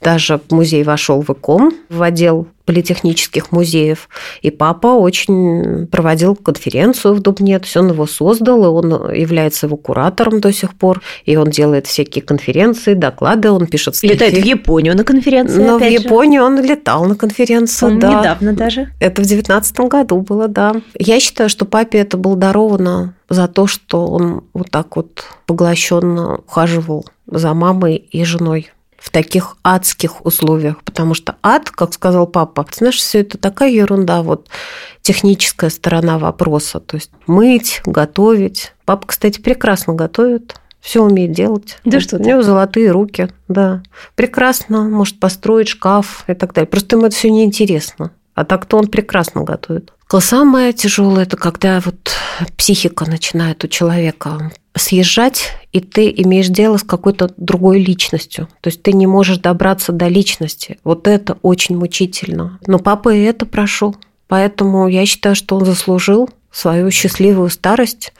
Даже музей вошел в ИКОМ, в отдел политехнических музеев. И папа очень проводил конференцию в Дубне, то есть он его создал, и он является его куратором до сих пор, и он делает всякие конференции, доклады, он пишет статьи. Летает в Японию на конференции, Но в Японию же. он летал на конференцию, да. Недавно даже. Это в девятнадцатом году было, да. Я считаю, что папе это было даровано за то, что он вот так вот поглощенно ухаживал за мамой и женой в таких адских условиях, потому что ад, как сказал папа, знаешь, все это такая ерунда, вот техническая сторона вопроса, то есть мыть, готовить. Папа, кстати, прекрасно готовит, все умеет делать. Да что У него золотые руки, да. Прекрасно, может построить шкаф и так далее. Просто ему это все неинтересно. А так-то он прекрасно готовит. Самое тяжелое это когда вот психика начинает у человека съезжать, и ты имеешь дело с какой-то другой личностью. То есть ты не можешь добраться до личности. Вот это очень мучительно. Но папа и это прошел. Поэтому я считаю, что он заслужил свою счастливую старость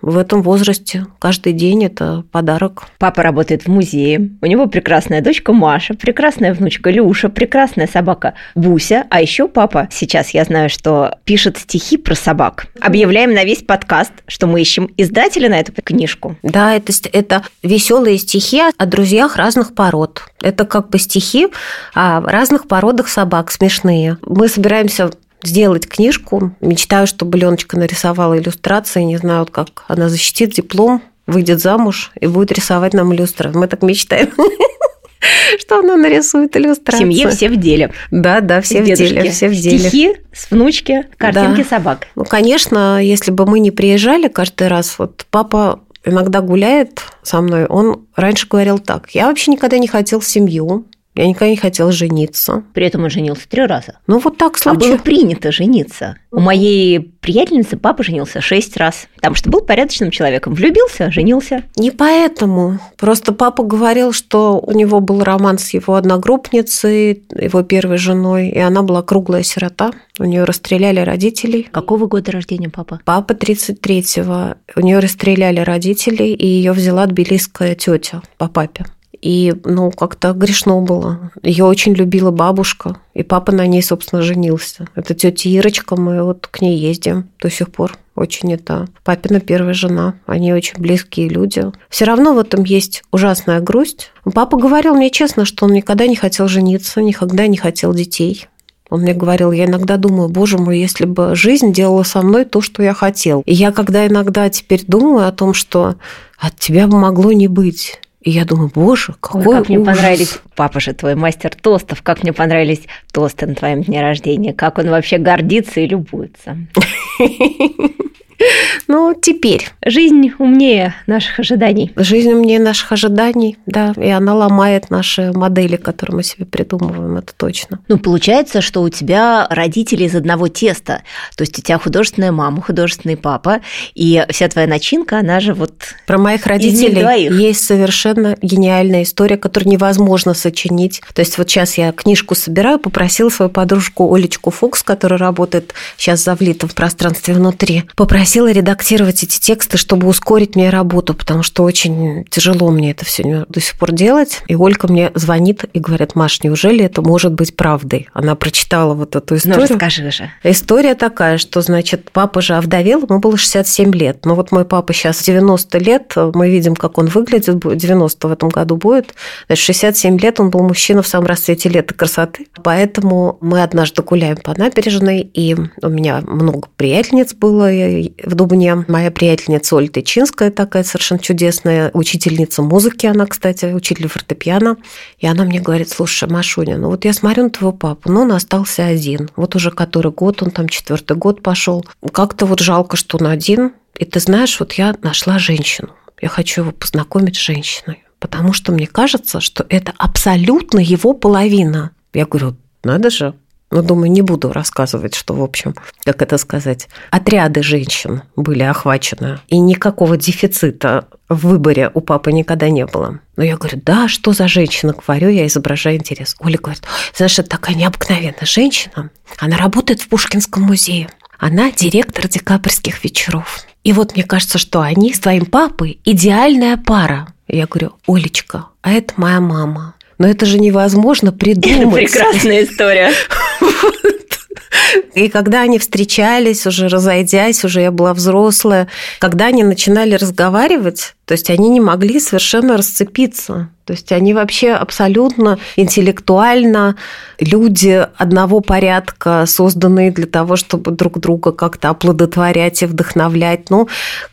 в этом возрасте. Каждый день это подарок. Папа работает в музее. У него прекрасная дочка Маша, прекрасная внучка Люша, прекрасная собака Буся. А еще папа, сейчас я знаю, что пишет стихи про собак. Объявляем на весь подкаст, что мы ищем издателя на эту книжку. Да, это, это веселые стихи о друзьях разных пород. Это как бы стихи о разных породах собак, смешные. Мы собираемся сделать книжку. Мечтаю, чтобы Леночка нарисовала иллюстрации. Не знаю, как она защитит диплом, выйдет замуж и будет рисовать нам иллюстрации. Мы так мечтаем что она нарисует иллюстрацию. В семье все в деле. Да, да, все в деле, все в деле. Стихи с внучки, картинки да. собак. Ну, конечно, если бы мы не приезжали каждый раз, вот папа иногда гуляет со мной, он раньше говорил так, я вообще никогда не хотел семью, я никогда не хотела жениться. При этом он женился три раза. Ну, вот так случилось. А было принято жениться. У моей приятельницы папа женился шесть раз, потому что был порядочным человеком. Влюбился, женился. Не поэтому. Просто папа говорил, что у него был роман с его одногруппницей, его первой женой, и она была круглая сирота. У нее расстреляли родителей. Какого года рождения папа? Папа 33-го. У нее расстреляли родителей, и ее взяла тбилисская тетя по папе. И, ну, как-то грешно было. Ее очень любила бабушка, и папа на ней, собственно, женился. Это тетя Ирочка, мы вот к ней ездим до сих пор. Очень это папина первая жена. Они очень близкие люди. Все равно в этом есть ужасная грусть. Папа говорил мне честно, что он никогда не хотел жениться, никогда не хотел детей. Он мне говорил, я иногда думаю, боже мой, если бы жизнь делала со мной то, что я хотел. И я когда иногда теперь думаю о том, что от тебя бы могло не быть, и я думаю, боже, какой Ой, как ужас. мне понравились, папа же твой мастер тостов, как мне понравились тосты на твоем дне рождения, как он вообще гордится и любуется. Ну, теперь. Жизнь умнее наших ожиданий. Жизнь умнее наших ожиданий, да. И она ломает наши модели, которые мы себе придумываем, это точно. Ну, получается, что у тебя родители из одного теста. То есть у тебя художественная мама, художественный папа, и вся твоя начинка, она же вот Про моих родителей есть совершенно гениальная история, которую невозможно сочинить. То есть вот сейчас я книжку собираю, попросила свою подружку Олечку Фукс, которая работает сейчас завлита в пространстве внутри, попросила просила редактировать эти тексты, чтобы ускорить мне работу, потому что очень тяжело мне это все до сих пор делать. И Олька мне звонит и говорит, Маш, неужели это может быть правдой? Она прочитала вот эту ну, историю. Ну, расскажи же. История такая, что, значит, папа же овдовел, ему было 67 лет. Но вот мой папа сейчас 90 лет, мы видим, как он выглядит, 90 в этом году будет. Значит, 67 лет он был мужчина в самом расцвете лет и красоты. Поэтому мы однажды гуляем по набережной, и у меня много приятельниц было, в Дубне. Моя приятельница Ольга Тычинская такая совершенно чудесная учительница музыки, она, кстати, учитель фортепиано. И она мне говорит, слушай, Машуня, ну вот я смотрю на твоего папу, но он остался один. Вот уже который год, он там четвертый год пошел. Как-то вот жалко, что он один. И ты знаешь, вот я нашла женщину. Я хочу его познакомить с женщиной. Потому что мне кажется, что это абсолютно его половина. Я говорю, надо же, ну, думаю, не буду рассказывать, что, в общем, как это сказать, отряды женщин были охвачены, и никакого дефицита в выборе у папы никогда не было. Но я говорю, да, что за женщина? Говорю, я изображаю интерес. Оля говорит, знаешь, это такая необыкновенная женщина. Она работает в Пушкинском музее. Она директор декабрьских вечеров. И вот мне кажется, что они с твоим папой идеальная пара. Я говорю, Олечка, а это моя мама. Но это же невозможно придумать. Прекрасная история. И когда они встречались, уже разойдясь, уже я была взрослая, когда они начинали разговаривать, то есть они не могли совершенно расцепиться. То есть они вообще абсолютно интеллектуально люди одного порядка, созданные для того, чтобы друг друга как-то оплодотворять и вдохновлять. Ну,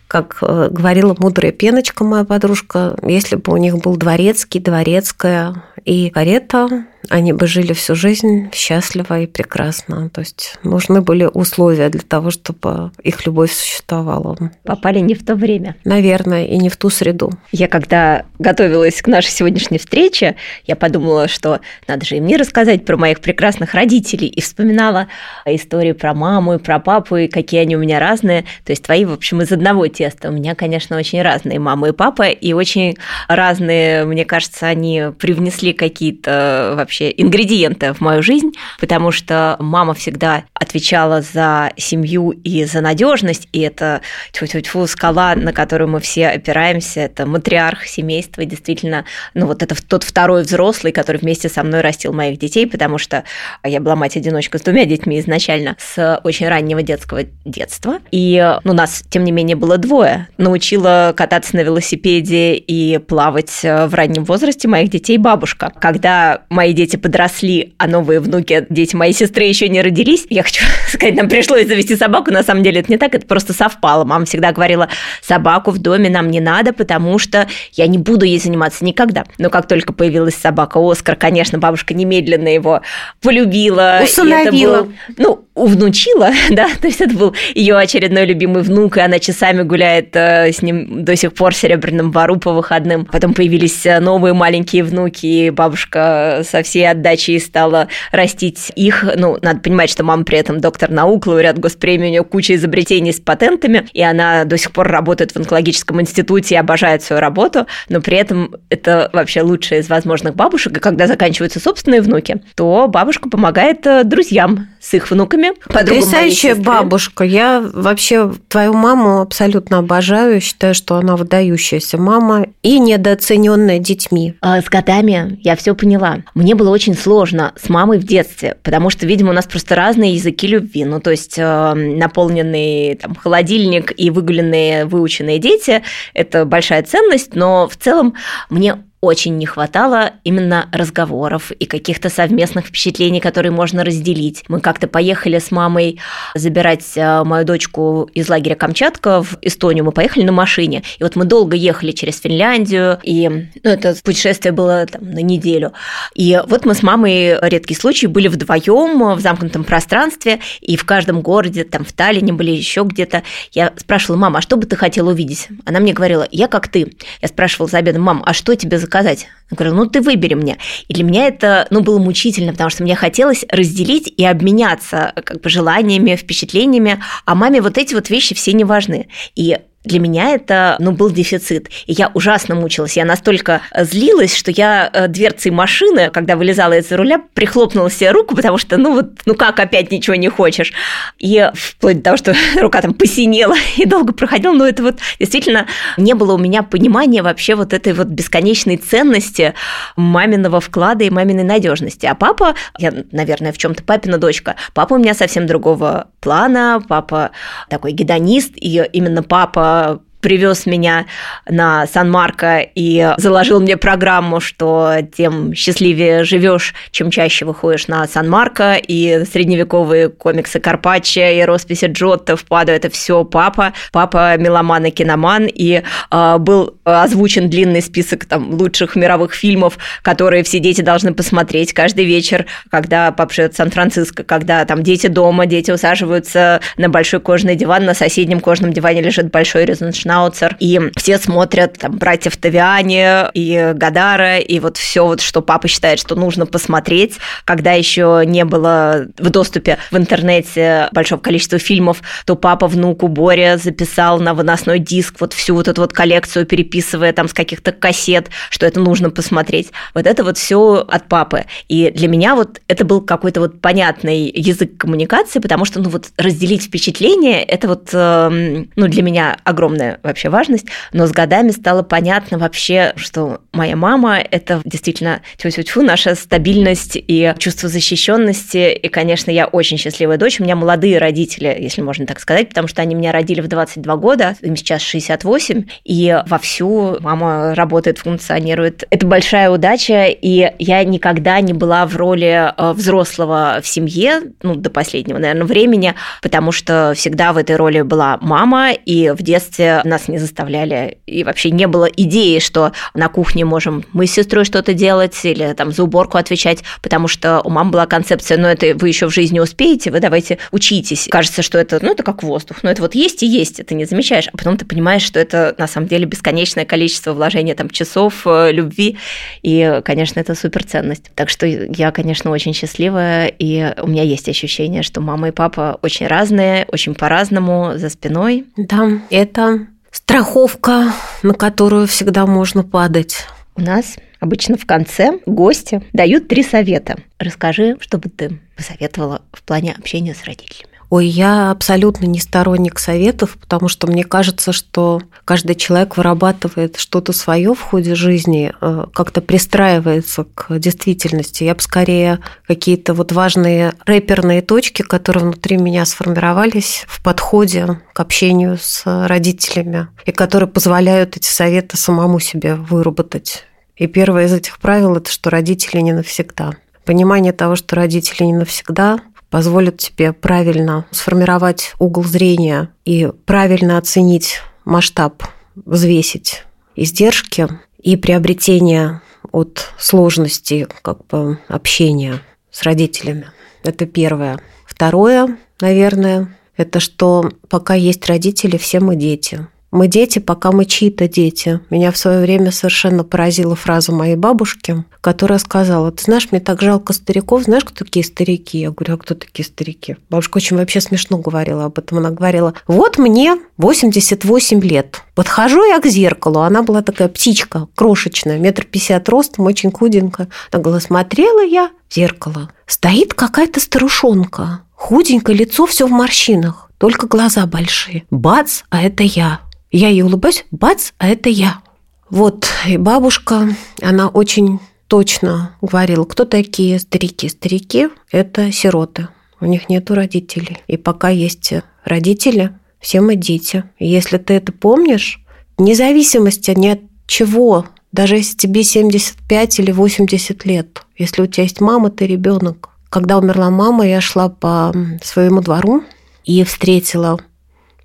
как э, говорила мудрая пеночка, моя подружка, если бы у них был дворецкий, дворецкая и карета, они бы жили всю жизнь счастливо и прекрасно. То есть нужны были условия для того, чтобы их любовь существовала. Попали не в то время. Наверное, и не в ту среду. Я когда готовилась к нашей сегодняшней встрече, я подумала, что надо же и мне рассказать про моих прекрасных родителей, и вспоминала истории про маму и про папу, и какие они у меня разные. То есть твои, в общем, из одного теста. У меня, конечно, очень разные мама и папа, и очень разные, мне кажется, они привнесли какие-то вообще ингредиенты в мою жизнь, потому что мама всегда отвечала за семью и за надежность, и это тьфу -тьфу -тьфу, скала, на которую мы все опираемся, это матриарх семейства, действительно, ну вот это тот второй взрослый, который вместе со мной растил моих детей, потому что я была мать-одиночка с двумя детьми изначально, с очень раннего детского детства, и ну, нас, тем не менее, было двое. Научила кататься на велосипеде и плавать в раннем возрасте моих детей бабушка. Когда мои дети подросли, а новые внуки, дети моей сестры еще не родились, я хочу сказать, нам пришлось завести собаку, на самом деле это не так, это просто совпало. Мама всегда говорила, собаку в доме нам не надо, потому что я не буду ей заниматься никогда. Но как только появилась собака Оскар, конечно, бабушка немедленно его полюбила. Усыновила. Был, ну, увнучила, да, то есть это был ее очередной любимый внук, и она часами гуляет э, с ним до сих пор в Серебряном Бару по выходным. Потом появились э, новые маленькие внуки, и бабушка со всей отдачей стала растить их. Ну, надо понимать, что мама при этом доктор наук, лауреат госпремии, у нее куча изобретений с патентами, и она до сих пор работает в онкологическом институте и обожает свою работу, но при этом это вообще лучшая из возможных бабушек, и когда заканчиваются собственные внуки, то бабушка помогает э, друзьям с их внуками. Потрясающая бабушка. Я вообще твою маму абсолютно обожаю. Считаю, что она выдающаяся мама и недооцененная детьми. А с годами я все поняла. Мне было очень сложно с мамой в детстве, потому что, видимо, у нас просто разные языки любви. Ну, то есть э, наполненный там, холодильник и выгуленные, выученные дети – это большая ценность, но в целом мне очень не хватало именно разговоров и каких-то совместных впечатлений, которые можно разделить. Мы как-то поехали с мамой забирать э, мою дочку из лагеря Камчатка в Эстонию. Мы поехали на машине. И вот мы долго ехали через Финляндию, и ну, это путешествие было там, на неделю. И вот мы с мамой, редкий случай, были вдвоем в замкнутом пространстве, и в каждом городе, там в Таллине были еще где-то. Я спрашивала, мама, а что бы ты хотела увидеть? Она мне говорила, я как ты. Я спрашивала за обедом, мам, а что тебе за заказать? Я говорю, ну ты выбери мне. И для меня это ну, было мучительно, потому что мне хотелось разделить и обменяться как бы желаниями, впечатлениями, а маме вот эти вот вещи все не важны. И для меня это, ну, был дефицит. И я ужасно мучилась. Я настолько злилась, что я э, дверцей машины, когда вылезала из-за руля, прихлопнула себе руку, потому что, ну, вот, ну как опять ничего не хочешь? И вплоть до того, что рука там посинела и долго проходила, но это вот действительно не было у меня понимания вообще вот этой вот бесконечной ценности маминого вклада и маминой надежности. А папа, я, наверное, в чем-то папина дочка, папа у меня совсем другого плана, папа такой гедонист, и именно папа uh, привез меня на Сан-Марко и заложил мне программу, что тем счастливее живешь, чем чаще выходишь на Сан-Марко, и средневековые комиксы Карпаччо и росписи Джотто впаду, это все папа, папа меломан и киноман, и э, был озвучен длинный список там лучших мировых фильмов, которые все дети должны посмотреть каждый вечер, когда папа живет в Сан-Франциско, когда там дети дома, дети усаживаются на большой кожаный диван, на соседнем кожаном диване лежит большой резонанс Шнауцер, и все смотрят там братьев Тавиани и Гадара, и вот все вот, что папа считает, что нужно посмотреть, когда еще не было в доступе в интернете большого количества фильмов, то папа внуку Боря записал на выносной диск вот всю вот эту вот коллекцию, переписывая там с каких-то кассет, что это нужно посмотреть. Вот это вот все от папы. И для меня вот это был какой-то вот понятный язык коммуникации, потому что, ну вот разделить впечатления, это вот, эм, ну для меня огромное вообще важность, но с годами стало понятно вообще, что моя мама – это действительно тьфу-тьфу, наша стабильность и чувство защищенности. И, конечно, я очень счастливая дочь. У меня молодые родители, если можно так сказать, потому что они меня родили в 22 года, им сейчас 68, и вовсю мама работает, функционирует. Это большая удача, и я никогда не была в роли э, взрослого в семье, ну, до последнего, наверное, времени, потому что всегда в этой роли была мама, и в детстве нас не заставляли, и вообще не было идеи, что на кухне можем мы с сестрой что-то делать или там за уборку отвечать, потому что у мамы была концепция, ну это вы еще в жизни успеете, вы давайте учитесь. Кажется, что это, ну это как воздух, но это вот есть и есть, это не замечаешь, а потом ты понимаешь, что это на самом деле бесконечное количество вложения там часов, э, любви, и, конечно, это суперценность. Так что я, конечно, очень счастливая, и у меня есть ощущение, что мама и папа очень разные, очень по-разному за спиной. Да, это страховка, на которую всегда можно падать. У нас обычно в конце гости дают три совета. Расскажи, что бы ты посоветовала в плане общения с родителями. Ой, я абсолютно не сторонник советов, потому что мне кажется, что каждый человек вырабатывает что-то свое в ходе жизни, э, как-то пристраивается к действительности. Я бы скорее какие-то вот важные рэперные точки, которые внутри меня сформировались в подходе к общению с родителями, и которые позволяют эти советы самому себе выработать. И первое из этих правил – это что родители не навсегда. Понимание того, что родители не навсегда, позволит тебе правильно сформировать угол зрения и правильно оценить масштаб, взвесить издержки и приобретение от сложности как бы, общения с родителями. Это первое. Второе, наверное, это что пока есть родители, все мы дети. Мы дети, пока мы чьи-то дети. Меня в свое время совершенно поразила фраза моей бабушки, которая сказала, ты знаешь, мне так жалко стариков, знаешь, кто такие старики? Я говорю, а кто такие старики? Бабушка очень вообще смешно говорила об этом. Она говорила, вот мне 88 лет. Подхожу я к зеркалу, она была такая птичка, крошечная, метр пятьдесят ростом, очень худенькая. Она говорила, смотрела я в зеркало, стоит какая-то старушонка, худенькое лицо все в морщинах, только глаза большие. Бац, а это я. Я ей улыбаюсь, бац, а это я. Вот, и бабушка, она очень точно говорила, кто такие старики. Старики – это сироты, у них нету родителей. И пока есть родители, все мы дети. И если ты это помнишь, вне зависимости ни от чего, даже если тебе 75 или 80 лет, если у тебя есть мама, ты ребенок. Когда умерла мама, я шла по своему двору и встретила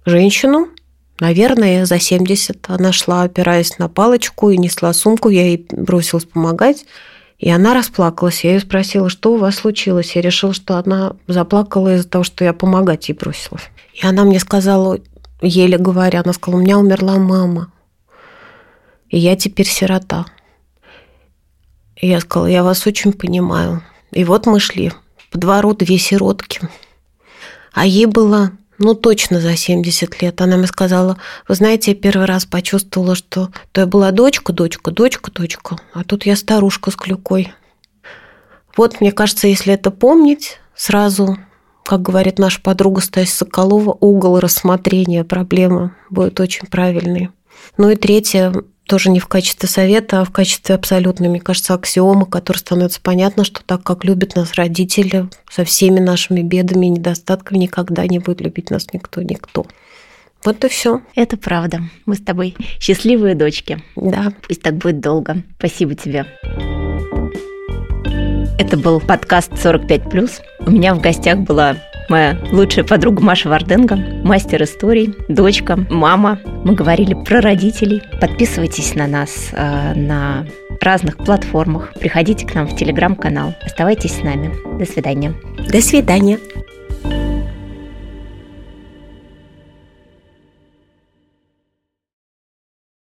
женщину, Наверное, за 70 она шла, опираясь на палочку, и несла сумку. Я ей бросилась помогать. И она расплакалась. Я ее спросила, что у вас случилось. Я решила, что она заплакала из-за того, что я помогать ей бросилась. И она мне сказала, еле говоря, она сказала, у меня умерла мама. И я теперь сирота. И я сказала, я вас очень понимаю. И вот мы шли по двору две сиротки. А ей было ну, точно за 70 лет. Она мне сказала, вы знаете, я первый раз почувствовала, что то я была дочка, дочка, дочка, дочка, а тут я старушка с клюкой. Вот, мне кажется, если это помнить, сразу, как говорит наша подруга Стася Соколова, угол рассмотрения проблемы будет очень правильный. Ну и третье, тоже не в качестве совета, а в качестве абсолютной, мне кажется, аксиомы, которой становится понятно, что так как любят нас родители, со всеми нашими бедами и недостатками никогда не будет любить нас никто, никто. Вот и все. Это правда. Мы с тобой счастливые дочки. Да. Пусть так будет долго. Спасибо тебе. Это был подкаст 45+. У меня в гостях была моя лучшая подруга Маша Варденко, мастер историй, дочка, мама. Мы говорили про родителей. Подписывайтесь на нас э, на разных платформах. Приходите к нам в телеграм-канал. Оставайтесь с нами. До свидания. До свидания.